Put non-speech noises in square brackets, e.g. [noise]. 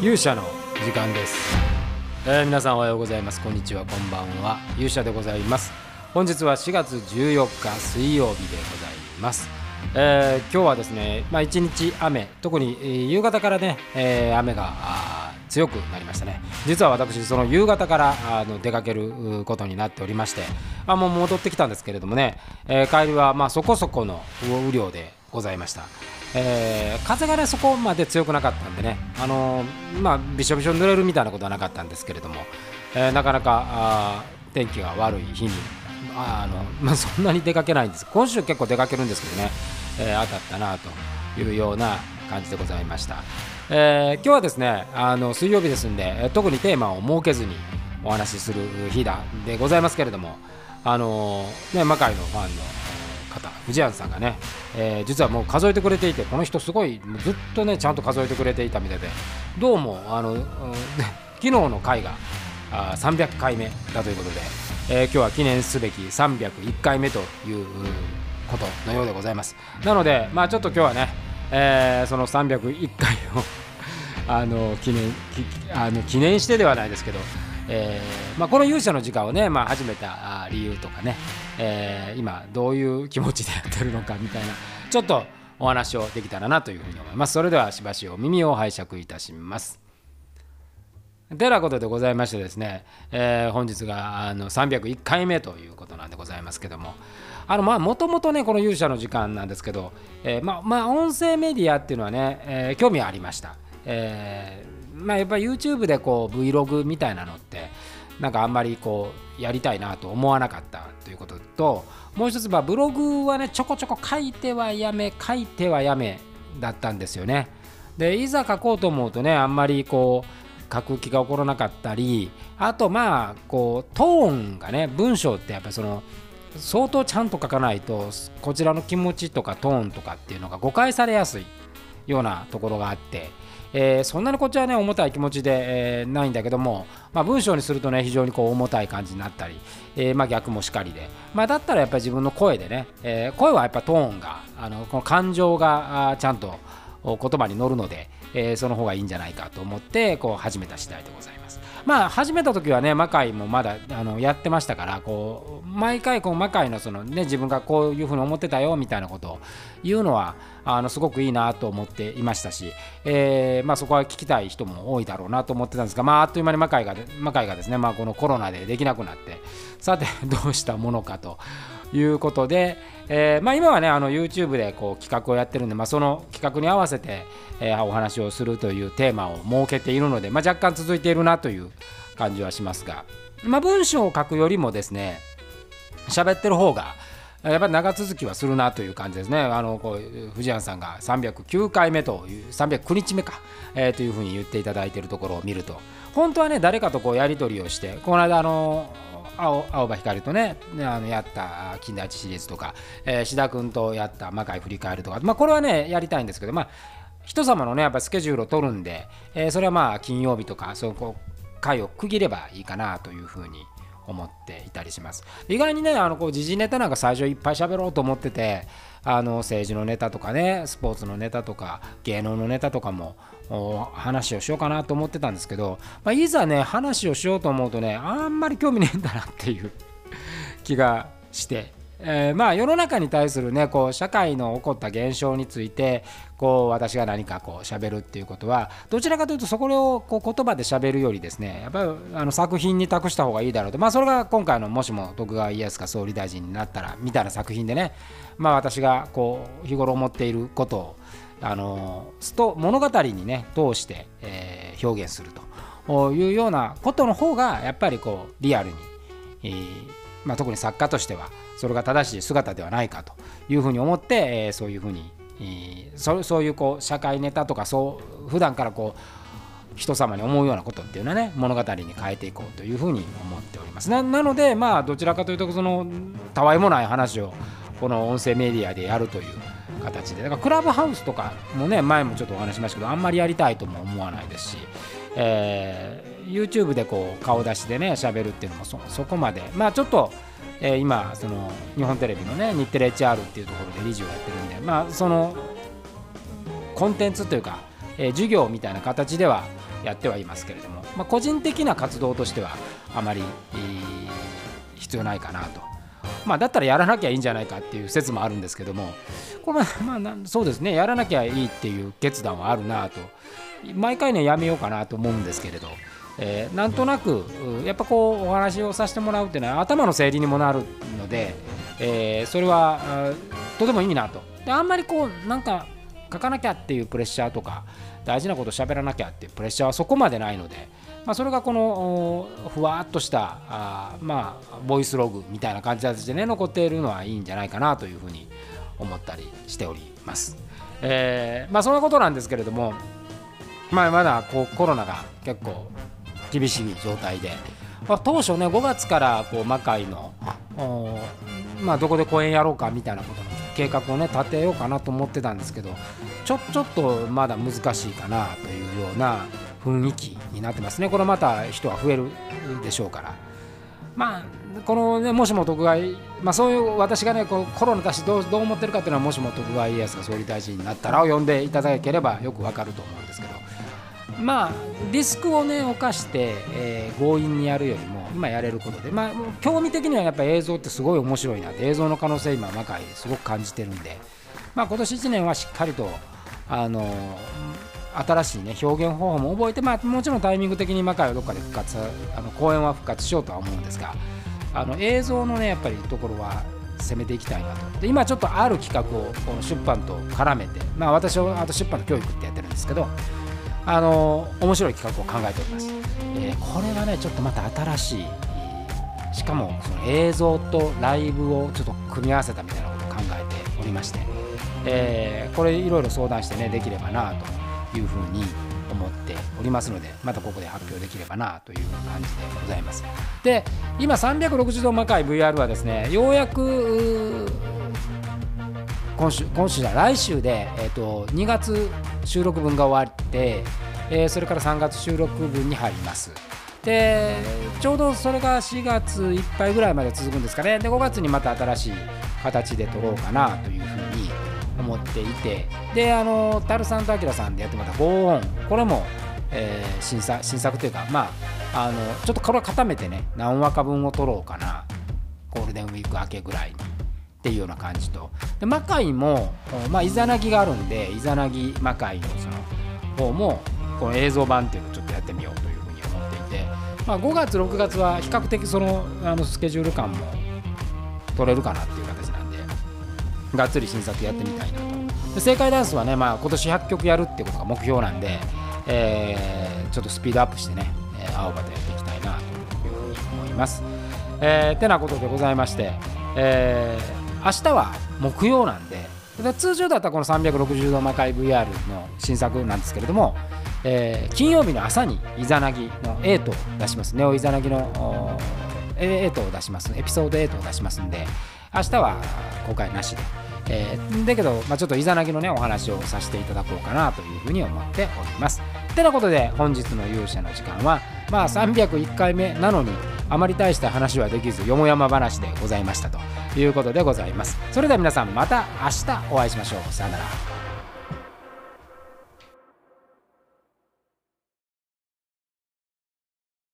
勇者の時間です、えー皆さんおはようございます。こんにちは。こんばんは。勇者でございます。本日は4月14日水曜日でございます、えー今日はですねまあ一日雨。特に、夕方からね、えー雨が強くなりましたね。実は私その夕方からあの出かけることになっておりましてあもう戻ってきたんですけれどもね、えー帰りはまあそこそこの雨量でございました。えー風がねそこまで強くなかったんでね、あのーまあ、びしょびしょ濡れるみたいなことはなかったんですけれども、えーなかなか天気が悪い日にあの、[laughs] まあ、そんなに出かけないんです。今週結構出かけるんですけどね、えー当たったなというような感じでございました、えー今日はですねあの水曜日ですんで特にテーマを設けずにお話しする日だでございますけれどもあのね魔界のファンの方藤谷さんがね、えー実はもう数えてくれていてこの人すごいずっとねちゃんと数えてくれていたみたいでどうもあの、う [laughs] ん昨日の回があ300回目だということで、えー今日は記念すべき301回目ということのようでございます。なのでまあちょっと今日はね、えーその301回を [laughs] あの記念あの記念してではないですけど、えーまあ、この勇者の時間をね、まあ、始めた理由とかね、えー今どういう気持ちでやってるのかみたいなちょっとお話をできたらなというふうに思います。それではしばしお耳を拝借いたします。てなことでございましてですね、えー本日があの301回目ということなんでございますけどもあのまあもともとねこの勇者の時間なんですけど、えまあまあ音声メディアっていうのはね、え興味はありました、えーまあやっぱ YouTube でこう Vlog みたいなのってなんかあんまりこうやりたいなと思わなかったということともう一つまあブログはねちょこちょこ書いてはやめ書いてはやめだったんですよね。でいざ書こうと思うとねあんまりこう書く気が起こらなかったりあとまあこうトーンがね文章ってやっぱりその相当ちゃんと書かないとこちらの気持ちとかトーンとかっていうのが誤解されやすいようなところがあって、えーそんなにこっちはね重たい気持ちで、えーないんだけども、まあ、文章にするとね非常にこう重たい感じになったり、えーまあ、逆もしかりで、まあ、だったらやっぱり自分の声でね、え声はやっぱトーンがあのこの感情がちゃんと言葉に乗るので、えその方がいいんじゃないかと思ってこう始めた次第でございます。まあ始めた時はね魔界もまだあのやってましたからこう毎回こう魔界のそのね自分がこういうふうに思ってたよみたいなことを言うのはあのすごくいいなと思っていましたし、えーまあ、そこは聞きたい人も多いだろうなと思ってたんですが、まあ、あっという間に魔界が魔界がですね、まあ、このコロナでできなくなってさて [laughs] どうしたものかということで、えーまあ、今はねあの YouTube でこう企画をやってるんで、まあ、その企画に合わせて、えーお話をするというテーマを設けているので、まあ、若干続いているなという感じはしますが、まあ、文章を書くよりもですね喋ってる方がやっぱり長続きはするなという感じですね。あのこう藤谷さんが309回目という309日目か、えーというふうに言っていただいているところを見ると本当はね誰かとこうやり取りをしてこの間あの青青葉光とねねあのやった金田一シリーズとか、えー志田君とやった魔界振り返るとか、まあ、これはねやりたいんですけどまあ人様のねやっぱスケジュールを取るんで、えーそれはまあ金曜日とかそうこう回を区切ればいいかなというふうに思っていたりします。意外にねあのこう時事ネタなんか最初いっぱい喋ろうと思っててあの政治のネタとかねスポーツのネタとか芸能のネタとかも話をしようかなと思ってたんですけど、まあ、いざね話をしようと思うとねあんまり興味ねえんだなっていう気がして、えーまあ世の中に対するねこう社会の起こった現象についてこう私が何かこう喋るっていうことはどちらかというとそこをこう言葉で喋るよりですねやっぱりあの作品に託した方がいいだろうと。まあそれが今回のもしも徳川家康が総理大臣になったらみたいな作品でねまあ私がこう日頃思っていることをあのスト物語にね通して、えー表現するというようなことの方がやっぱりこうリアルに、えーまあ、特に作家としてはそれが正しい姿ではないかというふうに思って、えーそういうふうに、えーそそういうこう社会ネタとかそう普段からこう人様に思うようなことっていうのはね物語に変えていこうというふうに思っております。ななのでまあどちらかというとそのたわいもない話をこの音声メディアでやるという形で。だからクラブハウスとかもね前もちょっとお話しましたけどあんまりやりたいとも思わないですし、え YouTube でこう顔出しでね喋るっていうのもそこまで。まあちょっと、えー今その日本テレビのね日テレ HR っていうところで理事をやってるんでまあそのコンテンツというか、えー授業みたいな形ではやってはいますけれども、まあ、個人的な活動としてはあまり、えー、必要ないかなと。まあ、だったらやらなきゃいいんじゃないかっていう説もあるんですけどもこれまあそうですねやらなきゃいいっていう決断はあるなと。毎回ねやめようかなと思うんですけれど、えー、なんとなくやっぱこうお話をさせてもらうっていうのは頭の整理にもなるので、えー、それはとてもいいなとであんまりこうなんか書かなきゃっていうプレッシャーとか大事なこと喋らなきゃっていうプレッシャーはそこまでないので、まあ、それがこのふわっとしたあまあボイスログみたいな感じでね残っているのはいいんじゃないかなというふうに思ったりしております。えー、まあそんなことなんですけれども、まあ、まだこうコロナが結構厳しい状態で、まあ、当初ね5月からこう魔界のまあ、どこで公演やろうかみたいなことの計画をね立てようかなと思ってたんですけどちょちょっとまだ難しいかなというような雰囲気になってますね。これまた人は増えるでしょうから。まあこのねもしも徳川まあそういう私がねこうコロナだしどうどう思ってるかっていうのはもしも徳川家康が総理大臣になったらを呼んでいただければよくわかると思うんですけど。まあリスクをね犯して、えー、強引にやるよりも今やれることでまあ興味的にはやっぱ映像ってすごい面白いなって映像の可能性今魔界すごく感じてるんでまあ今年1年はしっかりとあの新しいね表現方法も覚えてまあもちろんタイミング的に魔界はどっかで復活あの公演は復活しようとは思うんですがあの映像のねやっぱりところは攻めていきたいなと。で今ちょっとある企画をこの出版と絡めてまあ私はあと出版と教育ってやってるんですけどあの面白い企画を考えております、えー、これはねちょっとまた新しい。しかもその映像とライブをちょっと組み合わせたみたいなことを考えておりまして、えー、これいろいろ相談してねできればなというふうに思っておりますのでまたここで発表できればなという感じでございます。で今360度魔界 VR はですねようやく今週今週じゃ来週で、えーと、2月収録分が終わって、えー、それから3月収録分に入ります。でちょうどそれが4月いっぱいぐらいまで続くんですかね。で5月にまた新しい形で撮ろうかなというふうに思っていて。であのタルさんとアキラさんでやってもらった「ゴーン」これも、えー、新作新作というかまああのちょっとこれは固めてね何話か分を撮ろうかな。ゴールデンウィーク明けぐらいに。っていうような感じと。で魔界も、まあ、イザナギがあるんでイザナギ魔界のその方もこの映像版っていうのをちょっとやってみようというふうに思っていて、まあ、5月6月は比較的そのあのスケジュール感も取れるかなっていう形なんでがっつり新作やってみたいなと。で正解ダンスはね、まあ、今年100曲やるってことが目標なんで、えー、ちょっとスピードアップしてね、青葉とやっていきたいなというふうに思います。えー、てなことでございまして、えー明日は木曜なんで通常だったらこの360度魔界 VR の新作なんですけれども、えー、金曜日の朝にイザナギの8を出します。ネオイザナギの8を出します。エピソード8を出しますんで明日は公開なしで、えー、だけど、まあ、ちょっとイザナギのねお話をさせていただこうかなというふうに思っております。てなことで本日の勇者の時間はまあ301回目なのにあまり大した話はできずよもやま話でございましたということでございます。それでは皆さんまた明日お会いしましょう。さよなら。